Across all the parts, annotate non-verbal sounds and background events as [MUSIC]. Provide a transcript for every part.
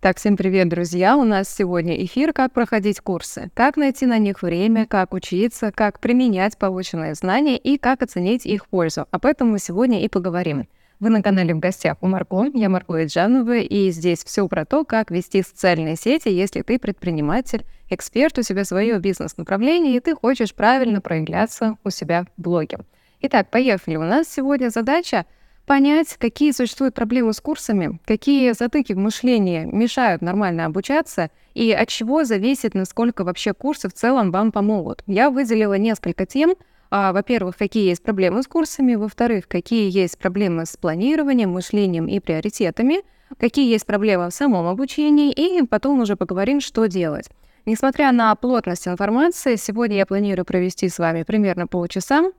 Так, всем привет, друзья! У нас сегодня эфир «Как проходить курсы», как найти на них время, как учиться, как применять полученные знания и как оценить их пользу. Об этом мы сегодня и поговорим. Вы на канале «В гостях» у Марко, я Марко Иджанова, и здесь все про то, как вести социальные сети, если ты предприниматель, эксперт, у себя свое бизнес-направление, и ты хочешь правильно проявляться у себя в блоге. Итак, поехали. У нас сегодня задача — понять, какие существуют проблемы с курсами, какие затыки в мышлении мешают нормально обучаться и от чего зависит, насколько вообще курсы в целом вам помогут. Я выделила несколько тем. А, во-первых, какие есть проблемы с курсами, во-вторых, какие есть проблемы с планированием, мышлением и приоритетами, какие есть проблемы в самом обучении, и потом уже поговорим, что делать. Несмотря на плотность информации, сегодня я планирую провести с вами примерно полчаса,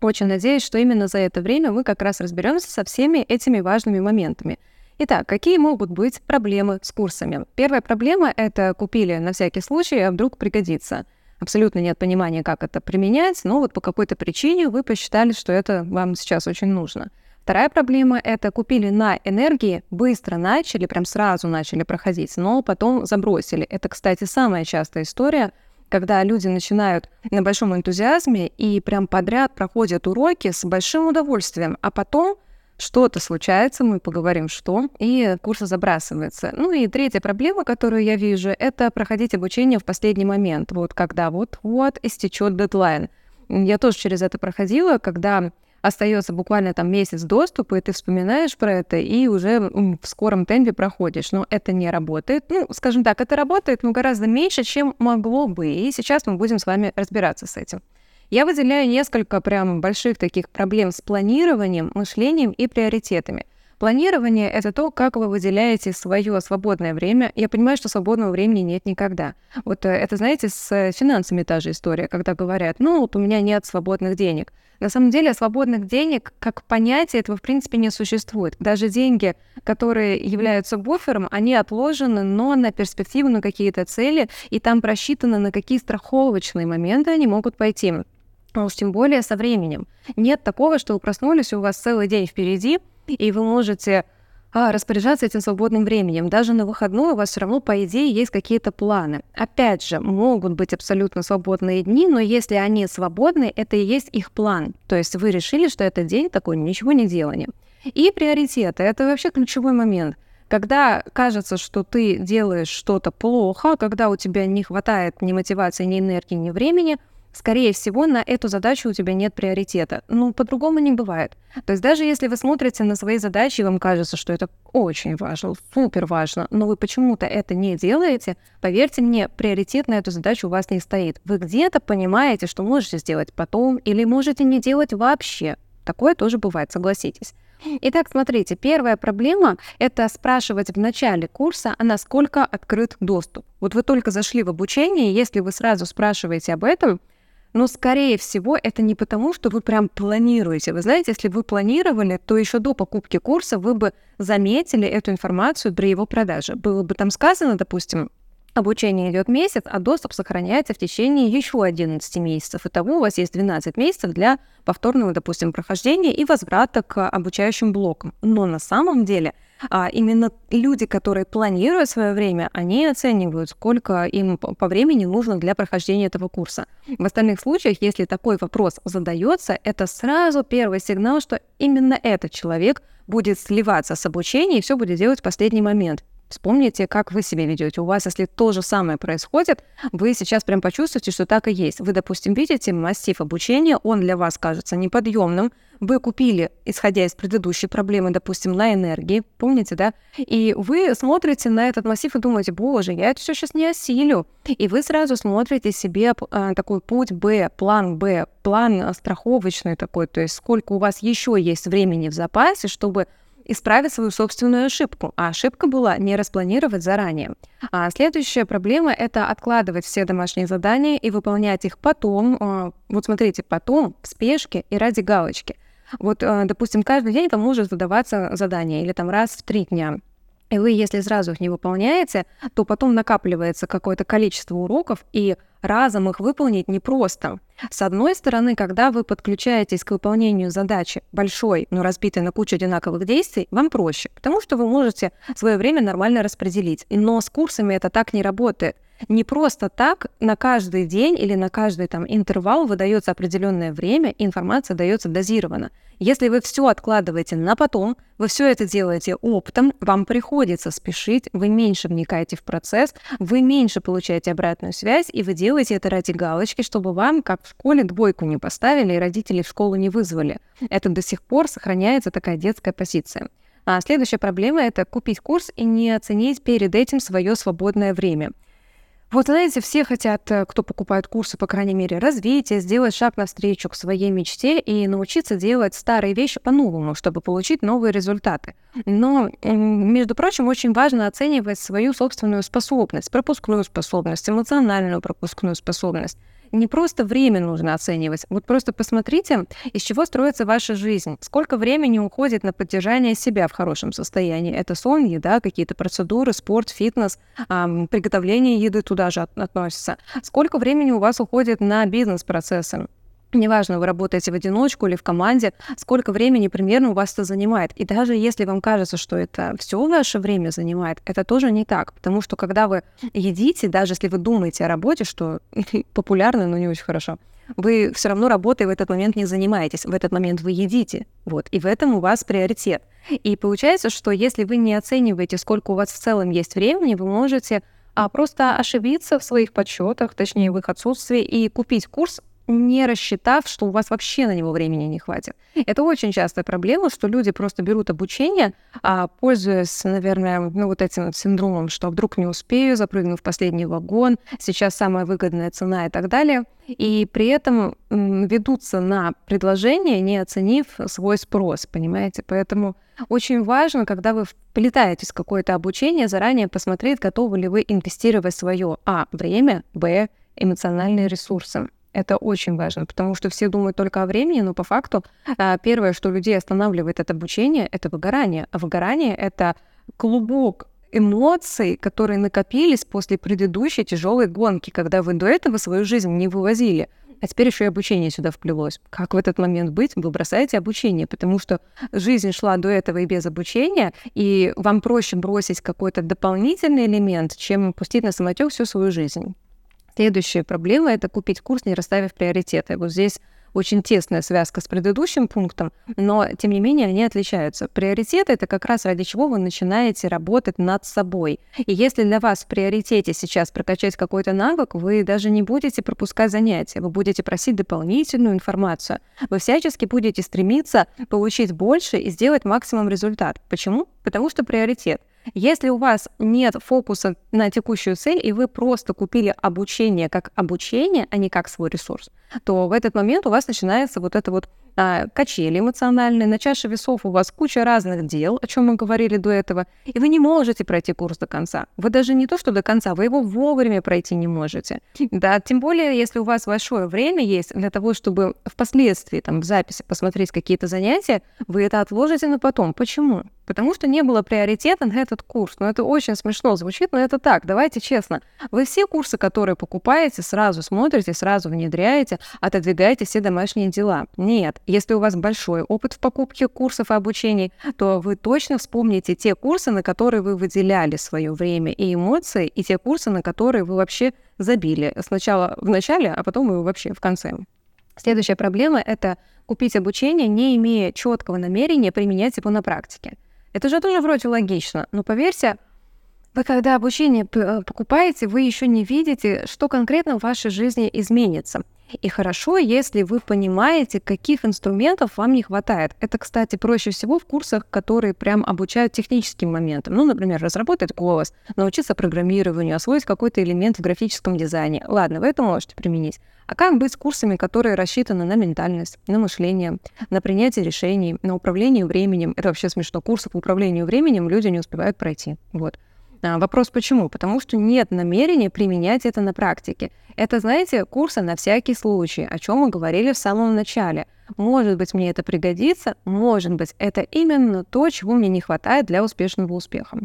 очень надеюсь, что именно за это время мы как раз разберемся со всеми этими важными моментами. Итак, какие могут быть проблемы с курсами? Первая проблема — это купили на всякий случай, а вдруг пригодится. Абсолютно нет понимания, как это применять, но вот по какой-то причине вы посчитали, что это вам сейчас очень нужно. Вторая проблема — это купили на энергии, быстро начали, прям сразу начали проходить, но потом забросили. Это, кстати, самая частая история — когда люди начинают на большом энтузиазме и прям подряд проходят уроки с большим удовольствием, а потом что-то случается, мы поговорим, что, и курс забрасывается. Ну и третья проблема, которую я вижу, это проходить обучение в последний момент, вот когда вот-вот истечет дедлайн. Я тоже через это проходила, когда остается буквально там месяц доступа, и ты вспоминаешь про это и уже в скором темпе проходишь. Но это не работает. Ну, скажем так, это работает, но гораздо меньше, чем могло бы. И сейчас мы будем с вами разбираться с этим. Я выделяю несколько прям больших таких проблем с планированием, мышлением и приоритетами – Планирование — это то, как вы выделяете свое свободное время. Я понимаю, что свободного времени нет никогда. Вот э, это, знаете, с финансами та же история, когда говорят, ну, вот у меня нет свободных денег. На самом деле свободных денег как понятие этого в принципе не существует. Даже деньги, которые являются буфером, они отложены, но на перспективу, на какие-то цели, и там просчитано, на какие страховочные моменты они могут пойти. Уж тем более со временем. Нет такого, что вы проснулись, у вас целый день впереди, и вы можете а, распоряжаться этим свободным временем. Даже на выходной у вас все равно, по идее, есть какие-то планы. Опять же, могут быть абсолютно свободные дни, но если они свободны, это и есть их план. То есть вы решили, что это день такой ничего не делания. И приоритеты — это вообще ключевой момент. Когда кажется, что ты делаешь что-то плохо, когда у тебя не хватает ни мотивации, ни энергии, ни времени — скорее всего, на эту задачу у тебя нет приоритета. Ну, по-другому не бывает. То есть даже если вы смотрите на свои задачи, и вам кажется, что это очень важно, супер важно, но вы почему-то это не делаете, поверьте мне, приоритет на эту задачу у вас не стоит. Вы где-то понимаете, что можете сделать потом или можете не делать вообще. Такое тоже бывает, согласитесь. Итак, смотрите, первая проблема — это спрашивать в начале курса, а насколько открыт доступ. Вот вы только зашли в обучение, если вы сразу спрашиваете об этом, но, скорее всего, это не потому, что вы прям планируете. Вы знаете, если вы планировали, то еще до покупки курса вы бы заметили эту информацию при его продаже. Было бы там сказано, допустим, Обучение идет месяц, а доступ сохраняется в течение еще 11 месяцев. Итого у вас есть 12 месяцев для повторного, допустим, прохождения и возврата к обучающим блокам. Но на самом деле а именно люди, которые планируют свое время, они оценивают, сколько им по времени нужно для прохождения этого курса. В остальных случаях, если такой вопрос задается, это сразу первый сигнал, что именно этот человек будет сливаться с обучением и все будет делать в последний момент. Вспомните, как вы себя ведете. У вас, если то же самое происходит, вы сейчас прям почувствуете, что так и есть. Вы, допустим, видите массив обучения, он для вас кажется неподъемным. Вы купили, исходя из предыдущей проблемы, допустим, на энергии, помните, да? И вы смотрите на этот массив и думаете, боже, я это все сейчас не осилю. И вы сразу смотрите себе а, такой путь Б, план Б, план страховочный такой, то есть сколько у вас еще есть времени в запасе, чтобы исправить свою собственную ошибку. А ошибка была не распланировать заранее. А следующая проблема — это откладывать все домашние задания и выполнять их потом. А, вот смотрите, потом, в спешке и ради галочки. Вот, а, допустим, каждый день вам может выдаваться задание или там раз в три дня. И вы, если сразу их не выполняете, то потом накапливается какое-то количество уроков, и разом их выполнить непросто. С одной стороны, когда вы подключаетесь к выполнению задачи большой, но разбитой на кучу одинаковых действий, вам проще, потому что вы можете свое время нормально распределить. Но с курсами это так не работает. Не просто так на каждый день или на каждый там интервал выдается определенное время, и информация дается дозированно. Если вы все откладываете на потом, вы все это делаете оптом, вам приходится спешить, вы меньше вникаете в процесс, вы меньше получаете обратную связь, и вы делаете это ради галочки, чтобы вам, как в школе, двойку не поставили и родители в школу не вызвали. Это до сих пор сохраняется такая детская позиция. А следующая проблема — это купить курс и не оценить перед этим свое свободное время — вот, знаете, все хотят, э, кто покупает курсы, по крайней мере, развития, сделать шаг навстречу к своей мечте и научиться делать старые вещи по-новому, чтобы получить новые результаты. Но, между прочим, очень важно оценивать свою собственную способность, пропускную способность, эмоциональную пропускную способность не просто время нужно оценивать. Вот просто посмотрите, из чего строится ваша жизнь. Сколько времени уходит на поддержание себя в хорошем состоянии. Это сон, еда, какие-то процедуры, спорт, фитнес, эм, приготовление еды туда же относится. Сколько времени у вас уходит на бизнес-процессы. Неважно, вы работаете в одиночку или в команде, сколько времени примерно у вас это занимает. И даже если вам кажется, что это все ваше время занимает, это тоже не так. Потому что когда вы едите, даже если вы думаете о работе, что [LAUGHS] популярно, но не очень хорошо, вы все равно работой в этот момент не занимаетесь. В этот момент вы едите. Вот. И в этом у вас приоритет. И получается, что если вы не оцениваете, сколько у вас в целом есть времени, вы можете а просто ошибиться в своих подсчетах, точнее в их отсутствии, и купить курс не рассчитав, что у вас вообще на него времени не хватит. Это очень частая проблема, что люди просто берут обучение, а, пользуясь, наверное, ну, вот этим синдромом, что вдруг не успею, запрыгну в последний вагон, сейчас самая выгодная цена и так далее, и при этом ведутся на предложение, не оценив свой спрос, понимаете? Поэтому очень важно, когда вы вплетаетесь в какое-то обучение, заранее посмотреть, готовы ли вы инвестировать свое А, время, Б, эмоциональные ресурсы. Это очень важно, потому что все думают только о времени, но по факту а, первое, что людей останавливает от обучения, это выгорание. А выгорание — это клубок эмоций, которые накопились после предыдущей тяжелой гонки, когда вы до этого свою жизнь не вывозили. А теперь еще и обучение сюда вплелось. Как в этот момент быть? Вы бросаете обучение, потому что жизнь шла до этого и без обучения, и вам проще бросить какой-то дополнительный элемент, чем пустить на самотек всю свою жизнь. Следующая проблема — это купить курс, не расставив приоритеты. Вот здесь очень тесная связка с предыдущим пунктом, но тем не менее они отличаются. Приоритеты — это как раз ради чего вы начинаете работать над собой. И если для вас в приоритете сейчас прокачать какой-то навык, вы даже не будете пропускать занятия, вы будете просить дополнительную информацию. Вы всячески будете стремиться получить больше и сделать максимум результат. Почему? Потому что приоритет — если у вас нет фокуса на текущую цель, и вы просто купили обучение как обучение, а не как свой ресурс, то в этот момент у вас начинается вот это вот качели эмоциональные, на чаше весов у вас куча разных дел, о чем мы говорили до этого, и вы не можете пройти курс до конца. Вы даже не то, что до конца, вы его вовремя пройти не можете. [LAUGHS] Да, тем более, если у вас большое время есть для того, чтобы впоследствии там в записи посмотреть какие-то занятия, вы это отложите на потом. Почему? Потому что не было приоритета на этот курс. Но ну, это очень смешно звучит, но это так. Давайте честно. Вы все курсы, которые покупаете, сразу смотрите, сразу внедряете, отодвигаете все домашние дела. Нет. Если у вас большой опыт в покупке курсов и обучений, то вы точно вспомните те курсы, на которые вы выделяли свое время и эмоции, и те курсы, на которые вы вообще забили. Сначала в начале, а потом и вообще в конце. Следующая проблема — это купить обучение, не имея четкого намерения применять его на практике. Это же тоже вроде логично, но поверьте, вы когда обучение покупаете, вы еще не видите, что конкретно в вашей жизни изменится. И хорошо, если вы понимаете, каких инструментов вам не хватает. Это, кстати, проще всего в курсах, которые прям обучают техническим моментам. Ну, например, разработать голос, научиться программированию, освоить какой-то элемент в графическом дизайне. Ладно, вы это можете применить. А как быть с курсами, которые рассчитаны на ментальность, на мышление, на принятие решений, на управление временем? Это вообще смешно. Курсы по управлению временем люди не успевают пройти. Вот. А, вопрос почему? Потому что нет намерения применять это на практике. Это, знаете, курсы на всякий случай, о чем мы говорили в самом начале. Может быть, мне это пригодится, может быть, это именно то, чего мне не хватает для успешного успеха.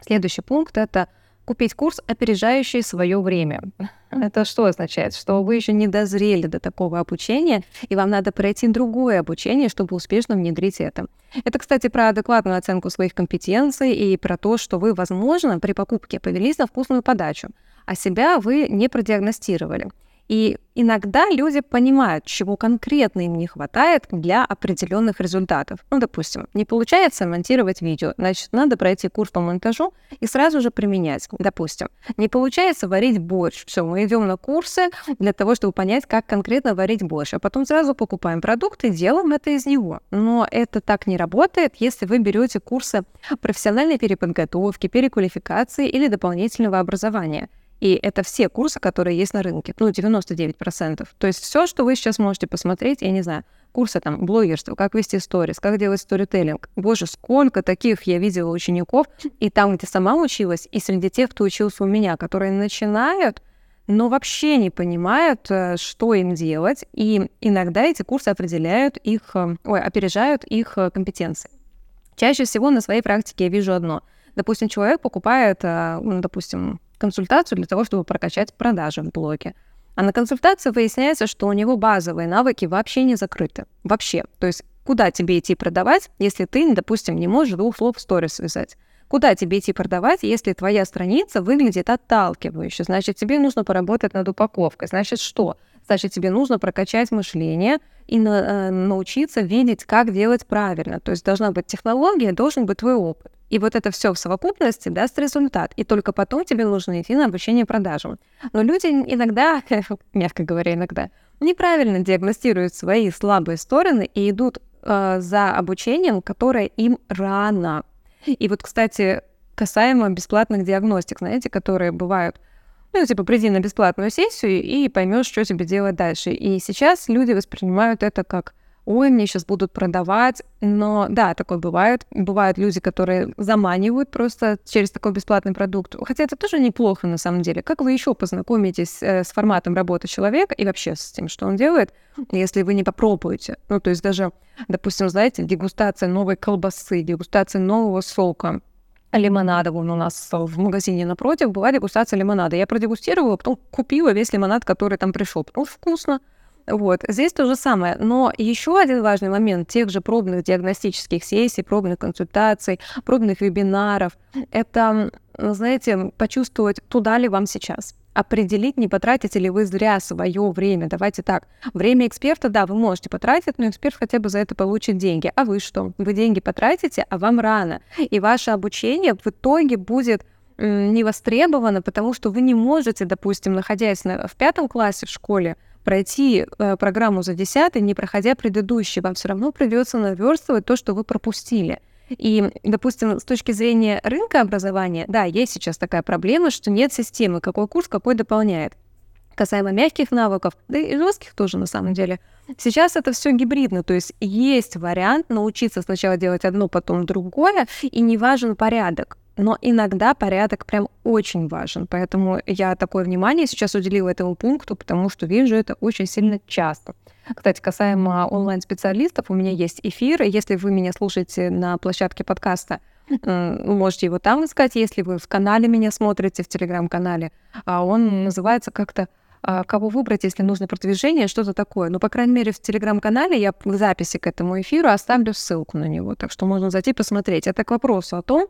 Следующий пункт — это купить курс, опережающий свое время. Это что означает? Что вы еще не дозрели до такого обучения, и вам надо пройти другое обучение, чтобы успешно внедрить это. Это, кстати, про адекватную оценку своих компетенций и про то, что вы, возможно, при покупке повелись на вкусную подачу, а себя вы не продиагностировали. И иногда люди понимают, чего конкретно им не хватает для определенных результатов. Ну, допустим, не получается монтировать видео, значит, надо пройти курс по монтажу и сразу же применять. Допустим, не получается варить борщ. Все, мы идем на курсы для того, чтобы понять, как конкретно варить борщ, а потом сразу покупаем продукт и делаем это из него. Но это так не работает, если вы берете курсы профессиональной переподготовки, переквалификации или дополнительного образования. И это все курсы, которые есть на рынке, ну, 99%. То есть все, что вы сейчас можете посмотреть, я не знаю, курсы там блогерства, как вести сторис, как делать сторителлинг. Боже, сколько таких я видела учеников, и там, где сама училась, и среди тех, кто учился у меня, которые начинают, но вообще не понимают, э, что им делать, и иногда эти курсы определяют их, э, ой, опережают их э, компетенции. Чаще всего на своей практике я вижу одно. Допустим, человек покупает, ну, допустим, консультацию для того, чтобы прокачать продажи в блоге. А на консультации выясняется, что у него базовые навыки вообще не закрыты. Вообще. То есть куда тебе идти продавать, если ты, допустим, не можешь двух слов в сторис связать? Куда тебе идти продавать, если твоя страница выглядит отталкивающе? Значит, тебе нужно поработать над упаковкой. Значит, что? Значит, тебе нужно прокачать мышление и на, э, научиться видеть, как делать правильно. То есть должна быть технология, должен быть твой опыт. И вот это все в совокупности даст результат. И только потом тебе нужно идти на обучение продажам. Но люди иногда, [LAUGHS] мягко говоря, иногда, неправильно диагностируют свои слабые стороны и идут э, за обучением, которое им рано. И вот, кстати, касаемо бесплатных диагностик, знаете, которые бывают, ну, типа, приди на бесплатную сессию и поймешь, что тебе делать дальше. И сейчас люди воспринимают это как ой, мне сейчас будут продавать. Но да, такое бывает. Бывают люди, которые заманивают просто через такой бесплатный продукт. Хотя это тоже неплохо на самом деле. Как вы еще познакомитесь э, с форматом работы человека и вообще с тем, что он делает, если вы не попробуете? Ну, то есть даже, допустим, знаете, дегустация новой колбасы, дегустация нового сока, лимонада. Вон у нас в магазине напротив была дегустация лимонада. Я продегустировала, потом купила весь лимонад, который там пришел. Потому что вкусно. Вот. Здесь то же самое. Но еще один важный момент тех же пробных диагностических сессий, пробных консультаций, пробных вебинаров — это, знаете, почувствовать, туда ли вам сейчас определить, не потратите ли вы зря свое время. Давайте так. Время эксперта, да, вы можете потратить, но эксперт хотя бы за это получит деньги. А вы что? Вы деньги потратите, а вам рано. И ваше обучение в итоге будет не востребовано, потому что вы не можете, допустим, находясь на, в пятом классе в школе, пройти э, программу за десятый, не проходя предыдущий, вам все равно придется наверстывать то, что вы пропустили. И, допустим, с точки зрения рынка образования, да, есть сейчас такая проблема, что нет системы, какой курс какой дополняет. Касаемо мягких навыков, да и жестких тоже на самом деле. Сейчас это все гибридно, то есть есть вариант научиться сначала делать одно, потом другое, и не важен порядок но иногда порядок прям очень важен. Поэтому я такое внимание сейчас уделила этому пункту, потому что вижу это очень сильно часто. Кстати, касаемо онлайн-специалистов, у меня есть эфир. Если вы меня слушаете на площадке подкаста, можете его там искать. Если вы в канале меня смотрите, в телеграм-канале, а он называется как-то а, кого выбрать, если нужно продвижение, что-то такое. Но, по крайней мере, в телеграм-канале я в записи к этому эфиру оставлю ссылку на него, так что можно зайти посмотреть. Это к вопросу о том,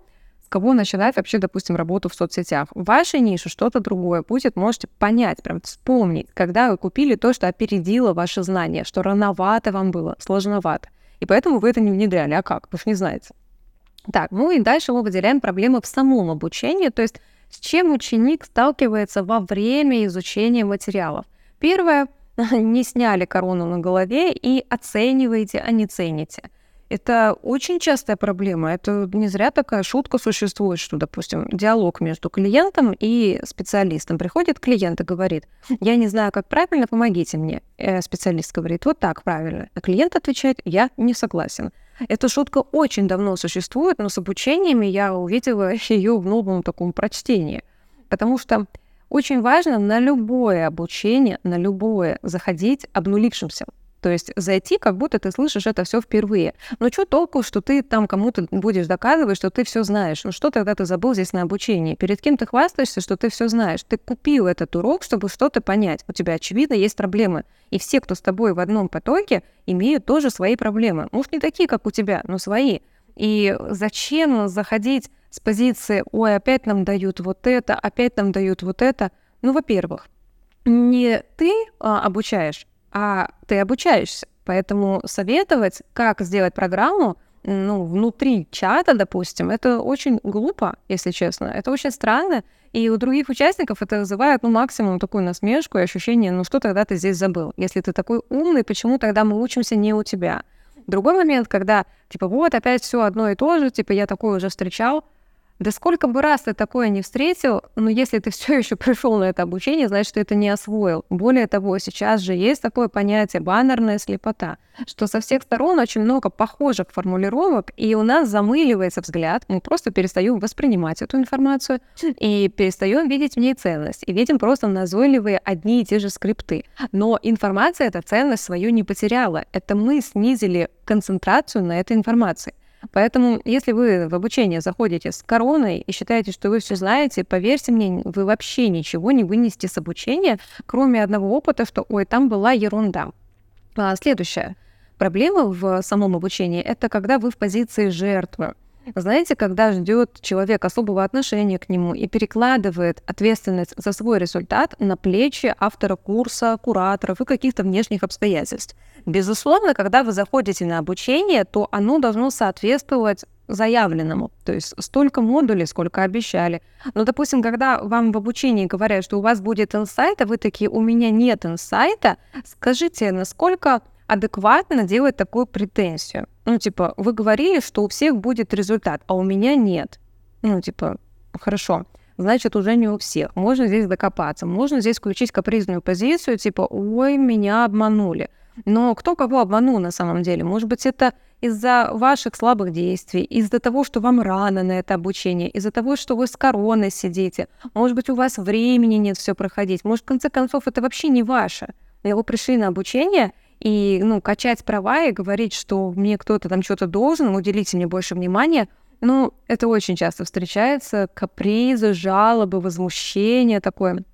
кого начинать вообще, допустим, работу в соцсетях. В вашей нише что-то другое будет, можете понять, прям вспомнить, когда вы купили то, что опередило ваши знания, что рановато вам было, сложновато. И поэтому вы это не внедряли. А как? Вы же не знаете. Так, ну и дальше мы выделяем проблемы в самом обучении, то есть с чем ученик сталкивается во время изучения материалов. Первое, [LAUGHS] не сняли корону на голове и оцениваете, а не цените. Это очень частая проблема. Это не зря такая шутка существует, что, допустим, диалог между клиентом и специалистом. Приходит клиент и говорит, я не знаю, как правильно, помогите мне. Э, специалист говорит, вот так правильно. А клиент отвечает, я не согласен. Эта шутка очень давно существует, но с обучениями я увидела [LAUGHS] ее в новом таком прочтении. Потому что очень важно на любое обучение, на любое заходить обнулившимся. То есть зайти, как будто ты слышишь это все впервые. Но что толку, что ты там кому-то будешь доказывать, что ты все знаешь? Ну что тогда ты забыл здесь на обучении? Перед кем ты хвастаешься, что ты все знаешь? Ты купил этот урок, чтобы что-то понять. У тебя, очевидно, есть проблемы. И все, кто с тобой в одном потоке, имеют тоже свои проблемы. Может, не такие, как у тебя, но свои. И зачем заходить с позиции «Ой, опять нам дают вот это, опять нам дают вот это»? Ну, во-первых, не ты а, обучаешь, а ты обучаешься. Поэтому советовать, как сделать программу, ну, внутри чата, допустим, это очень глупо, если честно. Это очень странно. И у других участников это вызывает, ну, максимум такую насмешку и ощущение, ну, что тогда ты здесь забыл? Если ты такой умный, почему тогда мы учимся не у тебя? Другой момент, когда, типа, вот опять все одно и то же, типа, я такое уже встречал, да сколько бы раз ты такое не встретил, но если ты [LAUGHS] все еще пришел на это обучение, значит, ты это не освоил. Более того, сейчас же есть такое понятие баннерная слепота, что со всех сторон очень много похожих формулировок, и у нас замыливается взгляд, мы просто перестаем воспринимать эту информацию и перестаем видеть в ней ценность, и видим просто назойливые одни и те же скрипты. Но информация эта ценность свою не потеряла. Это мы снизили концентрацию на этой информации. Поэтому, если вы в обучение заходите с короной и считаете, что вы все знаете, поверьте мне, вы вообще ничего не вынесете с обучения, кроме одного опыта, что «ой, там была ерунда». А, следующая проблема в самом обучении – это когда вы в позиции жертвы. Знаете, когда ждет человек особого отношения к нему и перекладывает ответственность за свой результат на плечи автора курса, кураторов и каких-то внешних обстоятельств. Безусловно, когда вы заходите на обучение, то оно должно соответствовать заявленному, то есть столько модулей, сколько обещали. Но, допустим, когда вам в обучении говорят, что у вас будет инсайт, а вы такие, у меня нет инсайта, скажите, насколько адекватно делать такую претензию. Ну, типа, вы говорили, что у всех будет результат, а у меня нет. Ну, типа, хорошо, значит, уже не у всех. Можно здесь докопаться, можно здесь включить капризную позицию, типа, ой, меня обманули. Но кто кого обманул на самом деле? Может быть, это из-за ваших слабых действий, из-за того, что вам рано на это обучение, из-за того, что вы с короной сидите. Может быть, у вас времени нет все проходить. Может, в конце концов, это вообще не ваше. Вы пришли на обучение, и, ну, качать права и говорить, что мне кто-то там что-то должен, уделите мне больше внимания, ну, это очень часто встречается, капризы, жалобы, возмущение такое.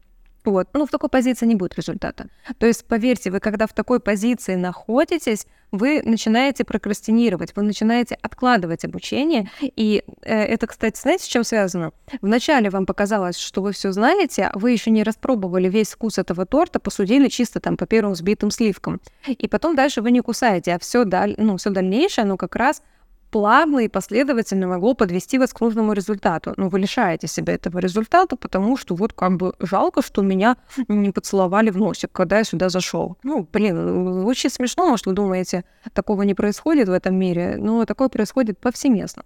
Вот. Ну, в такой позиции не будет результата. То есть, поверьте, вы когда в такой позиции находитесь, вы начинаете прокрастинировать, вы начинаете откладывать обучение. И э, это, кстати, знаете, с чем связано? Вначале вам показалось, что вы все знаете, а вы еще не распробовали весь вкус этого торта, посудили чисто там по первым сбитым сливкам. И потом дальше вы не кусаете, а все, даль... ну, все дальнейшее, оно как раз плавно и последовательно могло подвести вас к нужному результату. Но вы лишаете себя этого результата, потому что вот как бы жалко, что меня не поцеловали в носик, когда я сюда зашел. Ну, блин, очень смешно, может, вы думаете, такого не происходит в этом мире, но такое происходит повсеместно.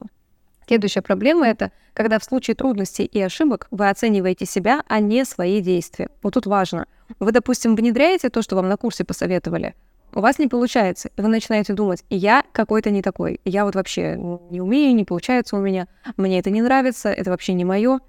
Следующая проблема — это когда в случае трудностей и ошибок вы оцениваете себя, а не свои действия. Вот тут важно. Вы, допустим, внедряете то, что вам на курсе посоветовали, у вас не получается, и вы начинаете думать, я какой-то не такой, я вот вообще не умею, не получается у меня, мне это не нравится, это вообще не мое.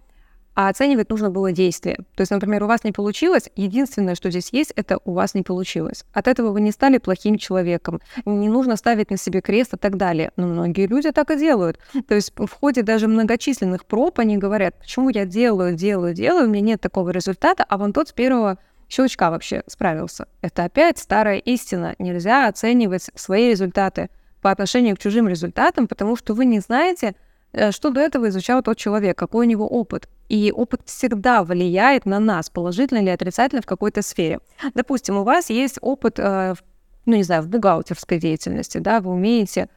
А оценивать нужно было действие. То есть, например, у вас не получилось, единственное, что здесь есть, это у вас не получилось. От этого вы не стали плохим человеком. Не нужно ставить на себе крест и так далее. Но многие люди так и делают. То есть в ходе даже многочисленных проб они говорят, почему я делаю, делаю, делаю, у меня нет такого результата, а вон тот с первого щелчка вообще справился. Это опять старая истина. Нельзя оценивать свои результаты по отношению к чужим результатам, потому что вы не знаете, э, что до этого изучал тот человек, какой у него опыт. И опыт всегда влияет на нас, положительно или отрицательно в какой-то сфере. Допустим, у вас есть опыт, э, ну не знаю, в бухгалтерской деятельности, да, вы умеете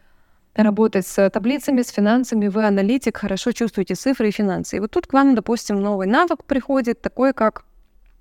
работать с таблицами, с финансами, вы аналитик, хорошо чувствуете цифры и финансы. И вот тут к вам, допустим, новый навык приходит, такой как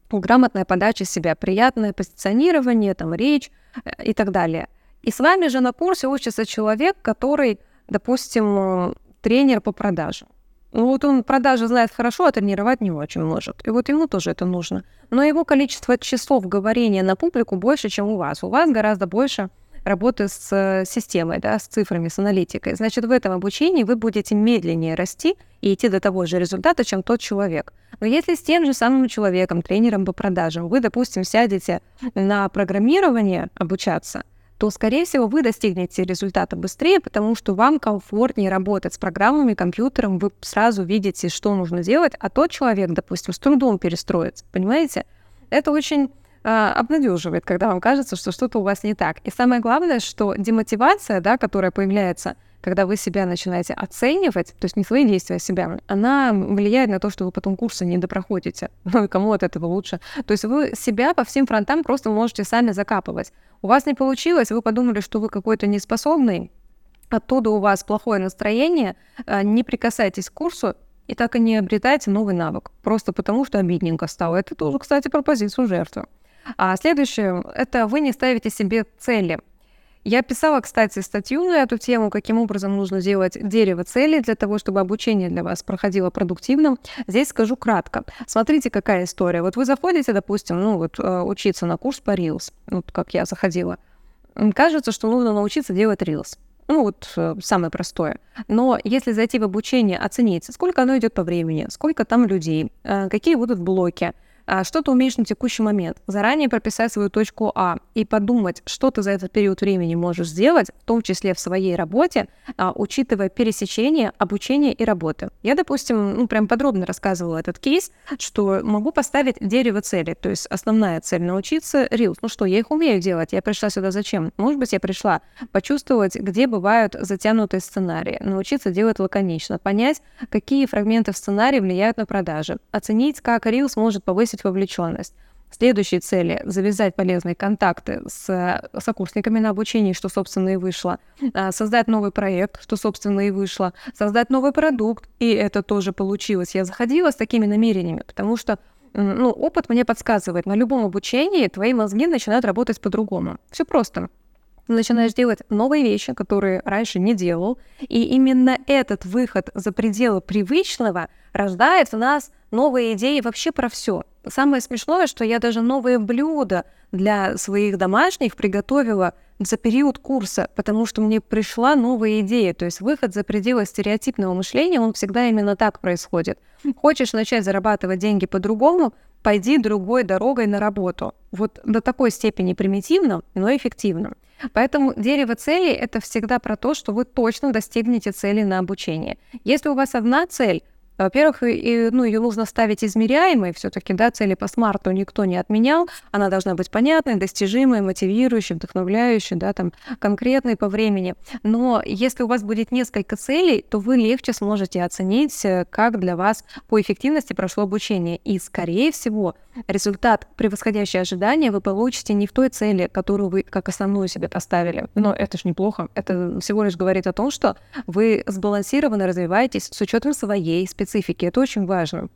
грамотная подача себя, приятное позиционирование, там, речь э, и так далее. И с вами же на курсе учится человек, который, допустим, тренер по продажам. Ну вот он продажи знает хорошо, а тренировать не очень может. И вот ему тоже это нужно. Но его количество часов говорения на публику больше, чем у вас. У вас гораздо больше работы с э, системой, да, с цифрами, с аналитикой. Значит, в этом обучении вы будете медленнее расти и идти до того же результата, чем тот человек. Но если с тем же самым человеком, тренером по продажам, вы, допустим, сядете на программирование обучаться, то, скорее всего, вы достигнете результата быстрее, потому что вам комфортнее работать с программами, компьютером, вы сразу видите, что нужно делать, а тот человек, допустим, с трудом перестроится, понимаете? Это очень обнадеживает, когда вам кажется, что что-то у вас не так. И самое главное, что демотивация, да, которая появляется – когда вы себя начинаете оценивать, то есть не свои действия, а себя, она влияет на то, что вы потом курсы не допроходите. [LAUGHS] Ну кому от этого лучше? То есть вы себя по всем фронтам просто можете сами закапывать. У вас не получилось, вы подумали, что вы какой-то неспособный, оттуда у вас плохое настроение, а, не прикасайтесь к курсу, и так и не обретайте новый навык, просто потому что обидненько стало. Это тоже, кстати, про позицию жертвы. А следующее — это вы не ставите себе цели. Я писала, кстати, статью на эту тему, каким образом нужно делать дерево целей для того, чтобы обучение для вас проходило продуктивно. Здесь скажу кратко. Смотрите, какая история. Вот вы заходите, допустим, ну вот э, учиться на курс по Reels, вот как я заходила. Кажется, что нужно научиться делать Reels. Ну, вот э, самое простое. Но если зайти в обучение, оценить, сколько оно идет по времени, сколько там людей, э, какие будут блоки, что ты умеешь на текущий момент, заранее прописать свою точку А и подумать, что ты за этот период времени можешь сделать, в том числе в своей работе, а, учитывая пересечение обучения и работы. Я, допустим, ну, прям подробно рассказывала этот кейс, что могу поставить дерево цели, то есть основная цель научиться Reels. Ну что, я их умею делать, я пришла сюда зачем? Может быть, я пришла почувствовать, где бывают затянутые сценарии, научиться делать лаконично, понять, какие фрагменты в сценарии влияют на продажи, оценить, как Reels может повысить повысить вовлеченность. Следующие цели — завязать полезные контакты с э, сокурсниками на обучении, что, собственно, и вышло. А, создать новый проект, что, собственно, и вышло. Создать новый продукт, и это тоже получилось. Я заходила с такими намерениями, потому что ну, опыт мне подсказывает, на любом обучении твои мозги начинают работать по-другому. Все просто. Начинаешь делать новые вещи, которые раньше не делал, и именно этот выход за пределы привычного рождает в нас новые идеи вообще про все. Самое смешное, что я даже новые блюда для своих домашних приготовила за период курса, потому что мне пришла новая идея. То есть выход за пределы стереотипного мышления, он всегда именно так происходит. Хочешь начать зарабатывать деньги по-другому, пойди другой дорогой на работу. Вот до такой степени примитивно, но эффективно. Поэтому дерево целей — это всегда про то, что вы точно достигнете цели на обучение. Если у вас одна цель, во-первых, и, ну, ее нужно ставить измеряемой, все-таки, да, цели по смарту никто не отменял, она должна быть понятной, достижимой, мотивирующей, вдохновляющей, да, там, конкретной по времени. Но если у вас будет несколько целей, то вы легче сможете оценить, э, как для вас по эффективности прошло обучение. И, скорее всего, результат, превосходящий ожидания, вы получите не в той цели, которую вы как основную себе поставили. Но это же неплохо. Это всего лишь говорит о том, что вы сбалансированно развиваетесь с учетом своей специальности специфики. Это очень важно.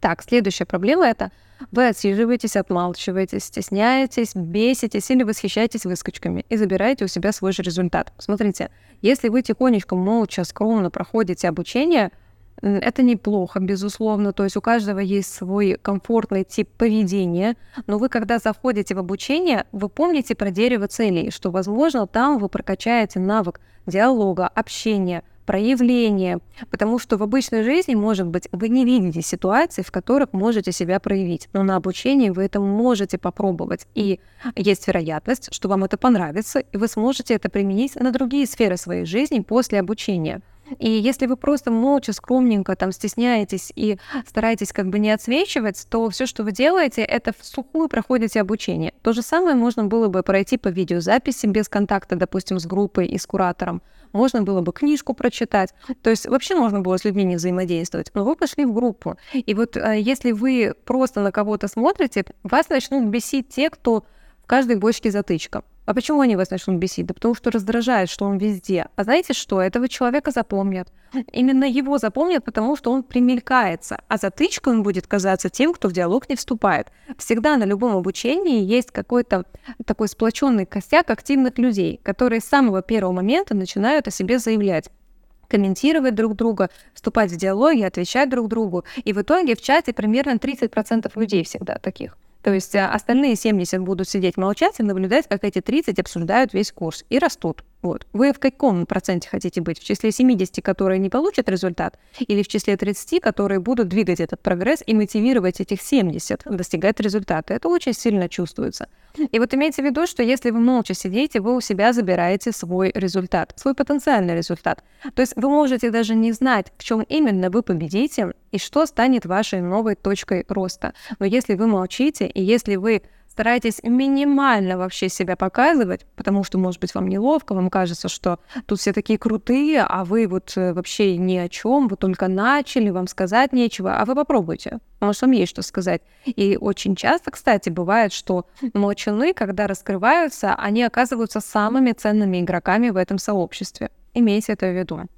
Так, следующая проблема это вы отсиживаетесь, отмалчиваетесь, стесняетесь, беситесь или восхищаетесь выскочками и забираете у себя свой же результат. Смотрите, если вы тихонечко, молча, скромно проходите обучение, это неплохо, безусловно. То есть у каждого есть свой комфортный тип поведения. Но вы, когда заходите в обучение, вы помните про дерево целей, что, возможно, там вы прокачаете навык диалога, общения, проявление, потому что в обычной жизни, может быть, вы не видите ситуаций, в которых можете себя проявить, но на обучении вы это можете попробовать, и есть вероятность, что вам это понравится, и вы сможете это применить на другие сферы своей жизни после обучения. И если вы просто молча, скромненько там стесняетесь и стараетесь как бы не отсвечивать, то все, что вы делаете, это в сухую проходите обучение. То же самое можно было бы пройти по видеозаписи без контакта, допустим, с группой и с куратором. Можно было бы книжку прочитать. То есть вообще можно было с людьми не взаимодействовать. Но вы пошли в группу. И вот э, если вы просто на кого-то смотрите, вас начнут бесить те, кто в каждой бочке затычка. А почему они вас начнут бесить? Да потому что раздражает, что он везде. А знаете что? Этого человека запомнят. Именно его запомнят, потому что он примелькается. А затычкой он будет казаться тем, кто в диалог не вступает. Всегда на любом обучении есть какой-то такой сплоченный костяк активных людей, которые с самого первого момента начинают о себе заявлять комментировать друг друга, вступать в диалоги, отвечать друг другу. И в итоге в чате примерно 30% людей всегда таких. То есть а, остальные 70 будут сидеть молчать и наблюдать, как эти 30 обсуждают весь курс и растут. Вот. Вы в каком проценте хотите быть? В числе 70, которые не получат результат, или в числе 30, которые будут двигать этот прогресс и мотивировать этих 70 достигать результата? Это очень сильно чувствуется. И вот имейте в виду, что если вы молча сидите, вы у себя забираете свой результат, свой потенциальный результат. То есть вы можете даже не знать, в чем именно вы победите и что станет вашей новой точкой роста. Но если вы молчите, и если вы старайтесь минимально вообще себя показывать, потому что, может быть, вам неловко, вам кажется, что тут все такие крутые, а вы вот э, вообще ни о чем, вы только начали, вам сказать нечего, а вы попробуйте, может, вам есть что сказать. И очень часто, кстати, бывает, что молчаны, когда раскрываются, они оказываются самыми ценными игроками в этом сообществе. Имейте это в виду.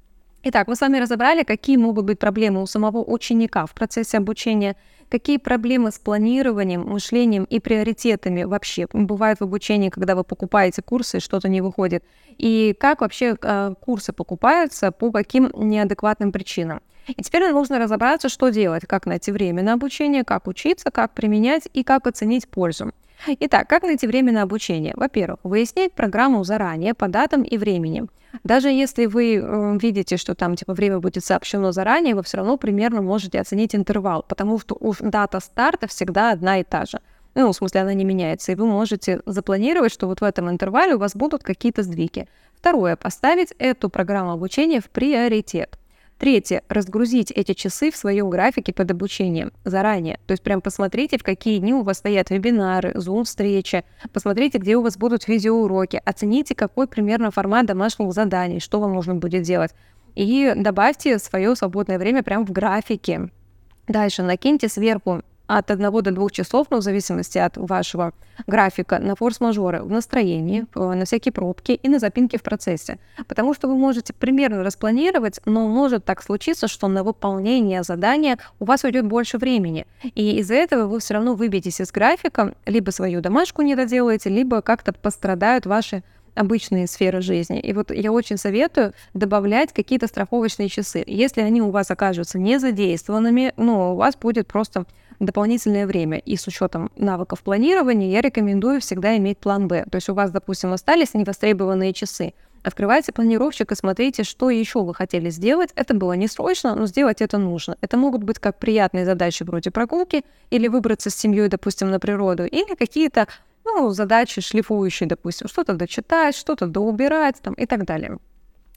Итак, мы с вами разобрали, какие могут быть проблемы у самого ученика в процессе обучения, какие проблемы с планированием, мышлением и приоритетами вообще бывают в обучении, когда вы покупаете курсы что-то не выходит, и как вообще э, курсы покупаются, по каким неадекватным причинам. И теперь нужно разобраться, что делать, как найти время на обучение, как учиться, как применять и как оценить пользу. Итак, как найти время на обучение? Во-первых, выяснить программу заранее по датам и времени. Даже если вы э, видите, что там типа время будет сообщено заранее, вы все равно примерно можете оценить интервал, потому что дата старта всегда одна и та же. Ну, в смысле, она не меняется, и вы можете запланировать, что вот в этом интервале у вас будут какие-то сдвиги. Второе, поставить эту программу обучения в приоритет. Третье. Разгрузить эти часы в своем графике под обучением заранее. То есть прям посмотрите, в какие дни у вас стоят вебинары, зум-встречи, посмотрите, где у вас будут видеоуроки, оцените, какой примерно формат домашних заданий, что вам нужно будет делать. И добавьте свое свободное время прямо в графике. Дальше накиньте сверху от 1 до 2 часов, ну, в зависимости от вашего графика, на форс-мажоры в настроении, э, на всякие пробки и на запинки в процессе. Потому что вы можете примерно распланировать, но может так случиться, что на выполнение задания у вас уйдет больше времени. И из-за этого вы все равно выбьетесь из графика, либо свою домашку не доделаете, либо как-то пострадают ваши обычные сферы жизни. И вот я очень советую добавлять какие-то страховочные часы. Если они у вас окажутся не задействованными, ну, у вас будет просто дополнительное время. И с учетом навыков планирования я рекомендую всегда иметь план Б. То есть у вас, допустим, остались невостребованные часы. Открывайте планировщик и смотрите, что еще вы хотели сделать. Это было не срочно, но сделать это нужно. Это могут быть как приятные задачи вроде прогулки или выбраться с семьей, допустим, на природу, или какие-то ну, задачи шлифующие, допустим, что-то дочитать, что-то доубирать там, и так далее.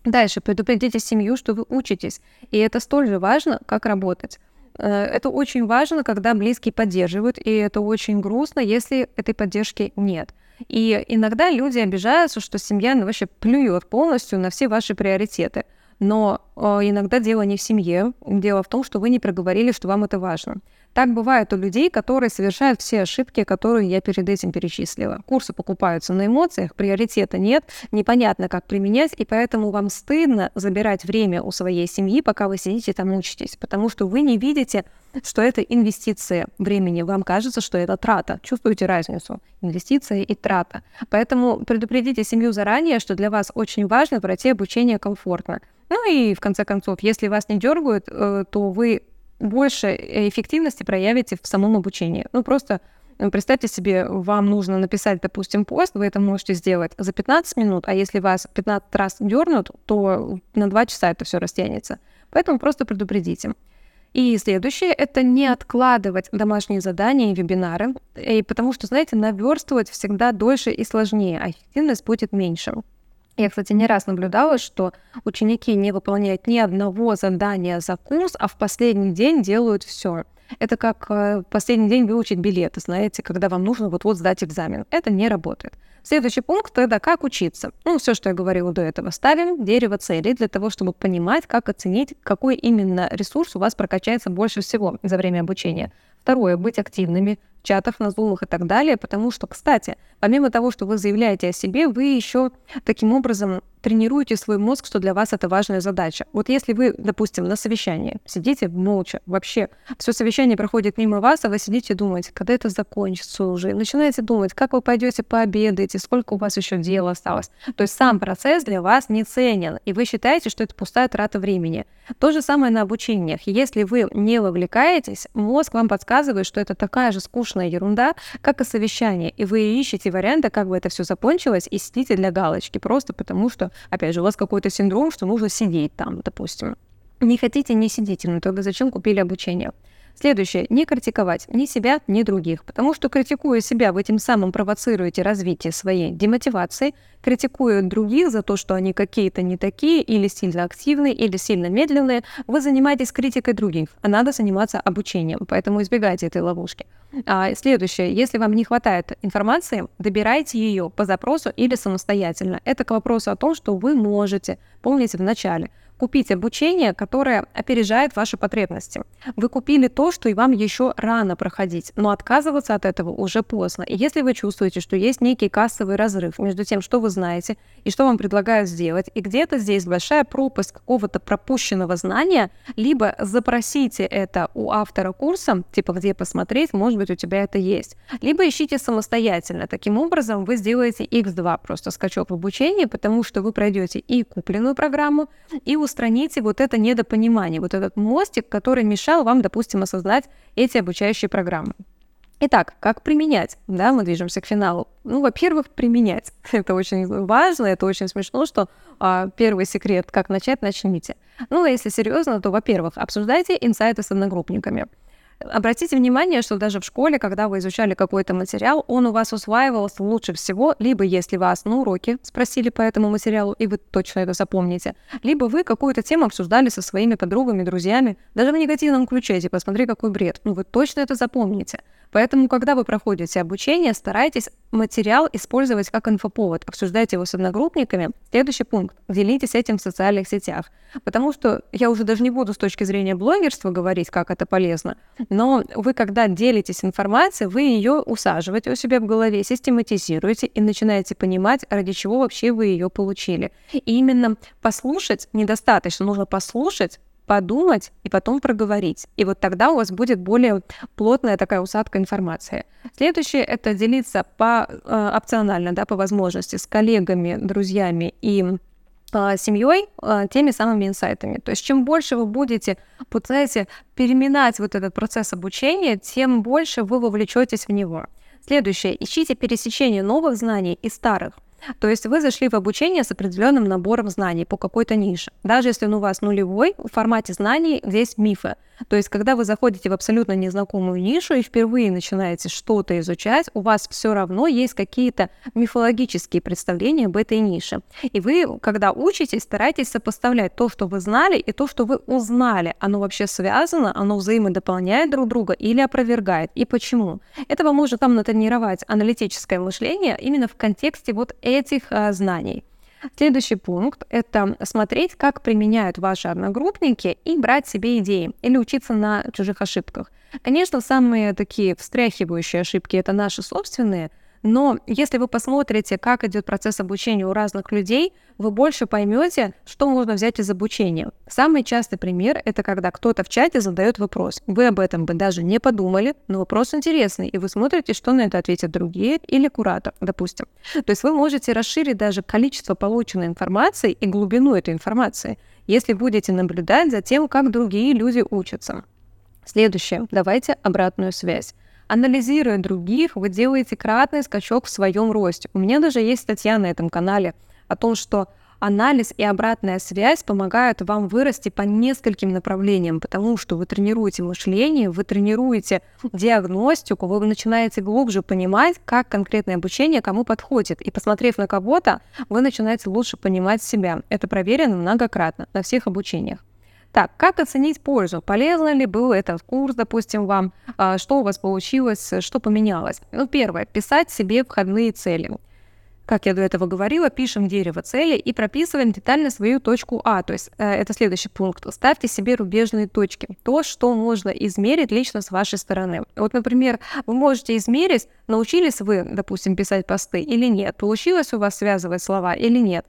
Дальше предупредите семью, что вы учитесь, и это столь же важно, как работать. Э, это очень важно, когда близкие поддерживают, и это очень грустно, если этой поддержки нет. И иногда люди обижаются, что семья ну, вообще плюет полностью на все ваши приоритеты. Но э, иногда дело не в семье, дело в том, что вы не проговорили, что вам это важно. Так бывает у людей, которые совершают все ошибки, которые я перед этим перечислила. Курсы покупаются на эмоциях, приоритета нет, непонятно, как применять, и поэтому вам стыдно забирать время у своей семьи, пока вы сидите там учитесь, потому что вы не видите, что это инвестиция времени. Вам кажется, что это трата. Чувствуете разницу? Инвестиция и трата. Поэтому предупредите семью заранее, что для вас очень важно пройти обучение комфортно. Ну и в конце концов, если вас не дергают, э, то вы больше эффективности проявите в самом обучении. Ну, просто э, Представьте себе, вам нужно написать, допустим, пост, вы это можете сделать за 15 минут, а если вас 15 раз дернут, то на 2 часа это все растянется. Поэтому просто предупредите. И следующее — это не откладывать домашние задания и вебинары, и потому что, знаете, наверстывать всегда дольше и сложнее, а эффективность будет меньше. Я, кстати, не раз наблюдала, что ученики не выполняют ни одного задания за курс, а в последний день делают все. Это как э, последний день выучить билеты, знаете, когда вам нужно вот-вот сдать экзамен. Это не работает. Следующий пункт тогда как учиться. Ну, все, что я говорила до этого. Ставим дерево целей для того, чтобы понимать, как оценить, какой именно ресурс у вас прокачается больше всего за время обучения. Второе, быть активными в чатах, на зумах и так далее, потому что, кстати, помимо того, что вы заявляете о себе, вы еще таким образом тренируете свой мозг, что для вас это важная задача. Вот если вы, допустим, на совещании сидите молча, вообще все совещание проходит мимо вас, а вы сидите и думаете, когда это закончится уже, и начинаете думать, как вы пойдете пообедаете, сколько у вас еще дела осталось. То есть сам процесс для вас не ценен, и вы считаете, что это пустая трата времени. То же самое на обучениях. Если вы не вовлекаетесь, мозг вам подсказывает, что это такая же скучная ерунда, как и совещание, и вы ищете варианты, как бы это все закончилось, и сидите для галочки, просто потому что опять же, у вас какой-то синдром, что нужно сидеть там, допустим. Не хотите, не сидите, но тогда зачем купили обучение? Следующее. Не критиковать ни себя, ни других. Потому что критикуя себя, вы тем самым провоцируете развитие своей демотивации, критикуя других за то, что они какие-то не такие, или сильно активные, или сильно медленные, вы занимаетесь критикой других, а надо заниматься обучением. Поэтому избегайте этой ловушки. А, следующее. Если вам не хватает информации, добирайте ее по запросу или самостоятельно. Это к вопросу о том, что вы можете. Помните в начале купить обучение, которое опережает ваши потребности. Вы купили то, что и вам еще рано проходить, но отказываться от этого уже поздно. И если вы чувствуете, что есть некий кассовый разрыв между тем, что вы знаете и что вам предлагают сделать, и где-то здесь большая пропасть какого-то пропущенного знания, либо запросите это у автора курса, типа где посмотреть, может быть, у тебя это есть, либо ищите самостоятельно. Таким образом, вы сделаете x2 просто скачок в обучении, потому что вы пройдете и купленную программу, и устраните вот это недопонимание, вот этот мостик, который мешал вам, допустим, осознать эти обучающие программы. Итак, как применять? Да, мы движемся к финалу. Ну, во-первых, применять. [LAUGHS] Это очень важно, это очень смешно, что а, первый секрет, как начать, начните. Ну, а если серьезно, то, во-первых, обсуждайте инсайты с одногруппниками. Обратите внимание, что даже в школе, когда вы изучали какой-то материал, он у вас усваивался лучше всего, либо если вас на уроке спросили по этому материалу, и вы точно это запомните, либо вы какую-то тему обсуждали со своими подругами, друзьями, даже в негативном ключе, типа, смотри, какой бред, ну вы точно это запомните. Поэтому, когда вы проходите обучение, старайтесь материал использовать как инфоповод, обсуждайте его с одногруппниками. Следующий пункт. Делитесь этим в социальных сетях. Потому что я уже даже не буду с точки зрения блогерства говорить, как это полезно, но вы, когда делитесь информацией, вы ее усаживаете у себя в голове, систематизируете и начинаете понимать, ради чего вообще вы ее получили. И именно послушать недостаточно, нужно послушать, подумать и потом проговорить. И вот тогда у вас будет более плотная такая усадка информации. Следующее — это делиться по э, опционально, да, по возможности с коллегами, друзьями и э, семьей э, теми самыми инсайтами. То есть чем больше вы будете, пытаетесь переминать вот этот процесс обучения, тем больше вы вовлечетесь в него. Следующее. Ищите пересечение новых знаний и старых. То есть вы зашли в обучение с определенным набором знаний по какой-то нише. Даже если он у вас нулевой, в формате знаний здесь мифы. То есть, когда вы заходите в абсолютно незнакомую нишу и впервые начинаете что-то изучать, у вас все равно есть какие-то мифологические представления об этой нише. И вы, когда учитесь, старайтесь сопоставлять то, что вы знали, и то, что вы узнали. Оно вообще связано, оно взаимодополняет друг друга или опровергает. И почему? Это вам может там натренировать аналитическое мышление именно в контексте вот этих а, знаний. Следующий пункт — это смотреть, как применяют ваши одногруппники и брать себе идеи или учиться на чужих ошибках. Конечно, самые такие встряхивающие ошибки — это наши собственные — но если вы посмотрите, как идет процесс обучения у разных людей, вы больше поймете, что можно взять из обучения. Самый частый пример — это когда кто-то в чате задает вопрос. Вы об этом бы даже не подумали, но вопрос интересный, и вы смотрите, что на это ответят другие или куратор, допустим. То есть вы можете расширить даже количество полученной информации и глубину этой информации, если будете наблюдать за тем, как другие люди учатся. Следующее. Давайте обратную связь. Анализируя других, вы делаете кратный скачок в своем росте. У меня даже есть статья на этом канале о том, что анализ и обратная связь помогают вам вырасти по нескольким направлениям, потому что вы тренируете мышление, вы тренируете диагностику, вы начинаете глубже понимать, как конкретное обучение кому подходит. И посмотрев на кого-то, вы начинаете лучше понимать себя. Это проверено многократно на всех обучениях. Так, как оценить пользу? Полезно ли был этот курс, допустим, вам? А, что у вас получилось? Что поменялось? Ну, первое, писать себе входные цели как я до этого говорила, пишем дерево цели и прописываем детально свою точку А. То есть э, это следующий пункт. Ставьте себе рубежные точки. То, что можно измерить лично с вашей стороны. Вот, например, вы можете измерить, научились вы, допустим, писать посты или нет, получилось у вас связывать слова или нет,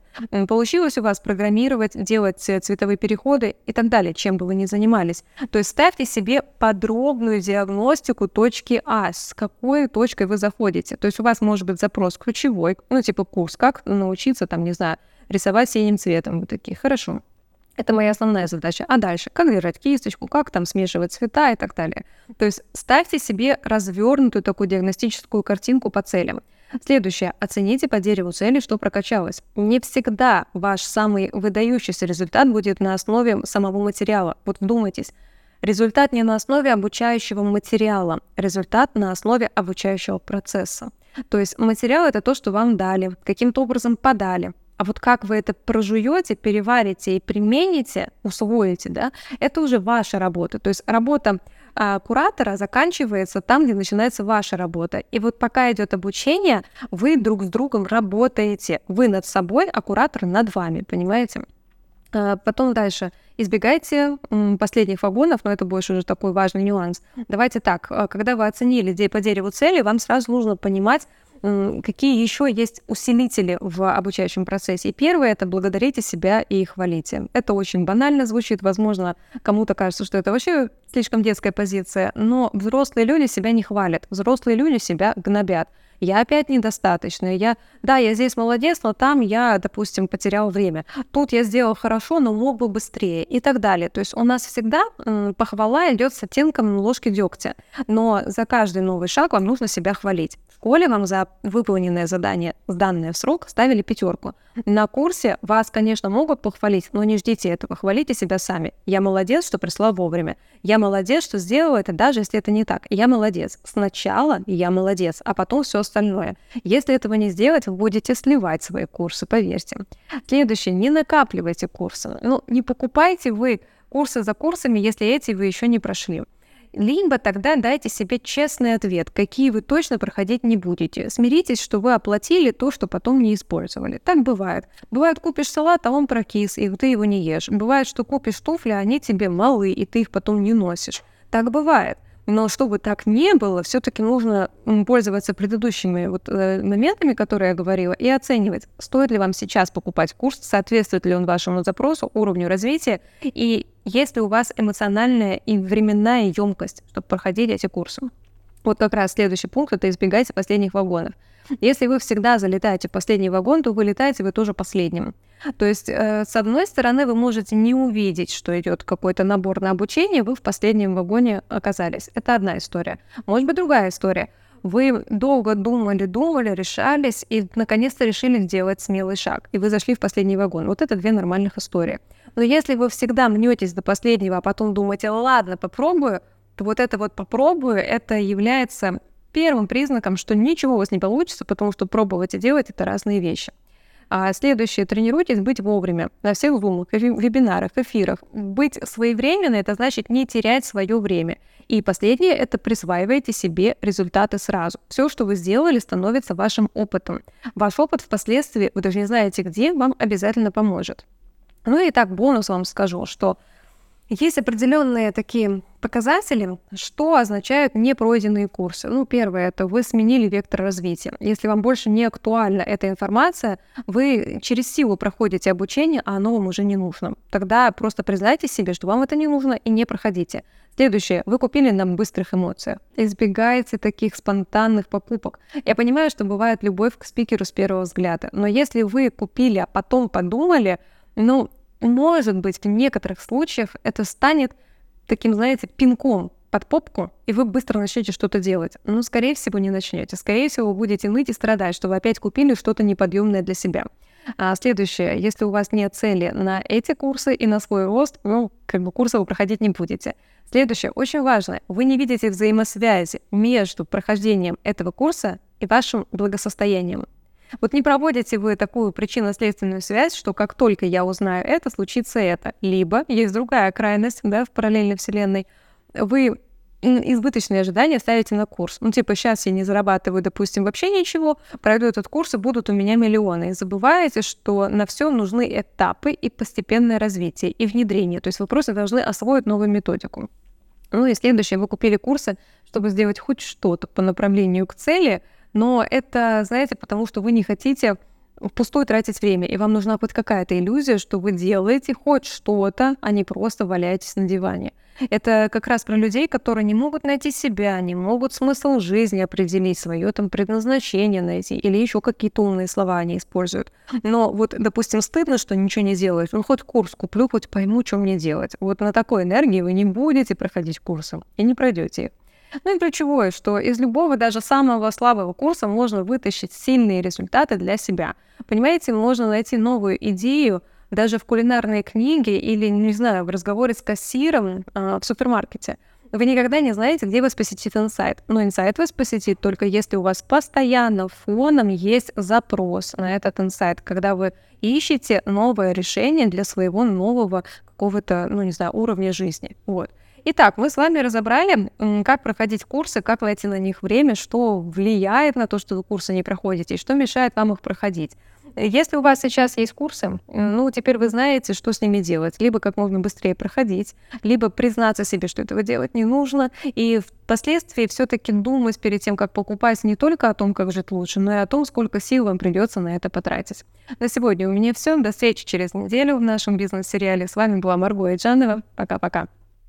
получилось у вас программировать, делать э, цветовые переходы и так далее, чем бы вы ни занимались. То есть ставьте себе подробную диагностику точки А, с какой точкой вы заходите. То есть у вас может быть запрос ключевой, ну, типа курс, как научиться, там, не знаю, рисовать синим цветом. Вы такие, хорошо. Это моя основная задача. А дальше, как держать кисточку, как там смешивать цвета и так далее. То есть ставьте себе развернутую такую диагностическую картинку по целям. Следующее. Оцените по дереву цели, что прокачалось. Не всегда ваш самый выдающийся результат будет на основе самого материала. Вот вдумайтесь. Результат не на основе обучающего материала, результат на основе обучающего процесса. То есть материал это то, что вам дали, каким-то образом подали. А вот как вы это прожуете, переварите и примените, усвоите, да, это уже ваша работа. То есть работа а, куратора заканчивается там, где начинается ваша работа. И вот пока идет обучение, вы друг с другом работаете. Вы над собой, а куратор над вами, понимаете? А, потом дальше. Избегайте последних вагонов, но это больше уже такой важный нюанс. Давайте так, а, когда вы оценили по дереву цели, вам сразу нужно понимать, какие еще есть усилители в обучающем процессе. И первое — это благодарите себя и хвалите. Это очень банально звучит, возможно, кому-то кажется, что это вообще слишком детская позиция, но взрослые люди себя не хвалят, взрослые люди себя гнобят я опять недостаточная, я, да, я здесь молодец, но там я, допустим, потерял время, тут я сделал хорошо, но мог бы быстрее и так далее. То есть у нас всегда похвала идет с оттенком ложки дегтя, но за каждый новый шаг вам нужно себя хвалить. В школе вам за выполненное задание, сданное в срок, ставили пятерку. На курсе вас, конечно, могут похвалить, но не ждите этого, хвалите себя сами. Я молодец, что пришла вовремя. Я молодец, что сделала это, даже если это не так. Я молодец. Сначала я молодец, а потом все остальное. Если этого не сделать, вы будете сливать свои курсы, поверьте. Следующее, не накапливайте курсы. Ну, не покупайте вы курсы за курсами, если эти вы еще не прошли. Либо тогда дайте себе честный ответ, какие вы точно проходить не будете. Смиритесь, что вы оплатили то, что потом не использовали. Так бывает. Бывает, купишь салат, а он прокис, и ты его не ешь. Бывает, что купишь туфли, а они тебе малы, и ты их потом не носишь. Так бывает. Но чтобы так не было, все-таки нужно пользоваться предыдущими вот э, моментами, которые я говорила, и оценивать, стоит ли вам сейчас покупать курс, соответствует ли он вашему запросу, уровню развития, и есть ли у вас эмоциональная и временная емкость, чтобы проходить эти курсы. Вот как раз следующий пункт — это избегайте последних вагонов. Если вы всегда залетаете в последний вагон, то вы летаете вы тоже последним. То есть, э, с одной стороны, вы можете не увидеть, что идет какой-то набор на обучение, вы в последнем вагоне оказались. Это одна история. Может быть, другая история. Вы долго думали, думали, решались и наконец-то решили сделать смелый шаг. И вы зашли в последний вагон. Вот это две нормальных истории. Но если вы всегда мнетесь до последнего, а потом думаете, ладно, попробую, то вот это вот попробую, это является первым признаком, что ничего у вас не получится, потому что пробовать и делать это разные вещи. А следующее, тренируйтесь быть вовремя на всех зумах, вебинарах, эфирах. Быть своевременно — это значит не терять свое время. И последнее — это присваивайте себе результаты сразу. Все, что вы сделали, становится вашим опытом. Ваш опыт впоследствии, вы даже не знаете где, вам обязательно поможет. Ну и так бонус вам скажу, что есть определенные такие показатели, что означают непройденные курсы. Ну, первое, это вы сменили вектор развития. Если вам больше не актуальна эта информация, вы через силу проходите обучение, а оно вам уже не нужно. Тогда просто признайте себе, что вам это не нужно, и не проходите. Следующее. Вы купили на быстрых эмоциях. Избегайте таких спонтанных покупок. Я понимаю, что бывает любовь к спикеру с первого взгляда, но если вы купили, а потом подумали, ну, может быть, в некоторых случаях это станет таким, знаете, пинком под попку, и вы быстро начнете что-то делать. Ну, скорее всего, не начнете. Скорее всего, вы будете ныть и страдать, что вы опять купили что-то неподъемное для себя. А следующее, если у вас нет цели на эти курсы и на свой рост, ну, как бы курсы вы проходить не будете. Следующее, очень важно, вы не видите взаимосвязи между прохождением этого курса и вашим благосостоянием. Вот не проводите вы такую причинно-следственную связь, что как только я узнаю это, случится это. Либо есть другая крайность, да, в параллельной вселенной. Вы избыточные ожидания ставите на курс. Ну, типа, сейчас я не зарабатываю, допустим, вообще ничего, пройду этот курс, и будут у меня миллионы. И забываете, что на все нужны этапы и постепенное развитие, и внедрение. То есть вы просто должны освоить новую методику. Ну и следующее, вы купили курсы, чтобы сделать хоть что-то по направлению к цели – но это, знаете, потому что вы не хотите впустую тратить время, и вам нужна хоть какая-то иллюзия, что вы делаете хоть что-то, а не просто валяетесь на диване. Это как раз про людей, которые не могут найти себя, не могут смысл жизни определить, свое там предназначение найти, или еще какие-то умные слова они используют. Но вот, допустим, стыдно, что ничего не делаешь, ну хоть курс куплю, хоть пойму, что мне делать. Вот на такой энергии вы не будете проходить курсы и не пройдете их. Ну и ключевое, что из любого, даже самого слабого курса можно вытащить сильные результаты для себя. Понимаете, можно найти новую идею, даже в кулинарной книге или, не знаю, в разговоре с кассиром э, в супермаркете. Вы никогда не знаете, где вас посетит инсайт. Но инсайт вас посетит только если у вас постоянно фоном есть запрос на этот инсайт, когда вы ищете новое решение для своего нового какого-то, ну не знаю, уровня жизни. Вот. Итак, мы с вами разобрали, как проходить курсы, как найти на них время, что влияет на то, что вы курсы не проходите, и что мешает вам их проходить. Если у вас сейчас есть курсы, ну, теперь вы знаете, что с ними делать. Либо как можно быстрее проходить, либо признаться себе, что этого делать не нужно, и впоследствии все-таки думать перед тем, как покупать не только о том, как жить лучше, но и о том, сколько сил вам придется на это потратить. На сегодня у меня все. До встречи через неделю в нашем бизнес-сериале. С вами была Марго Эджанова. Пока-пока.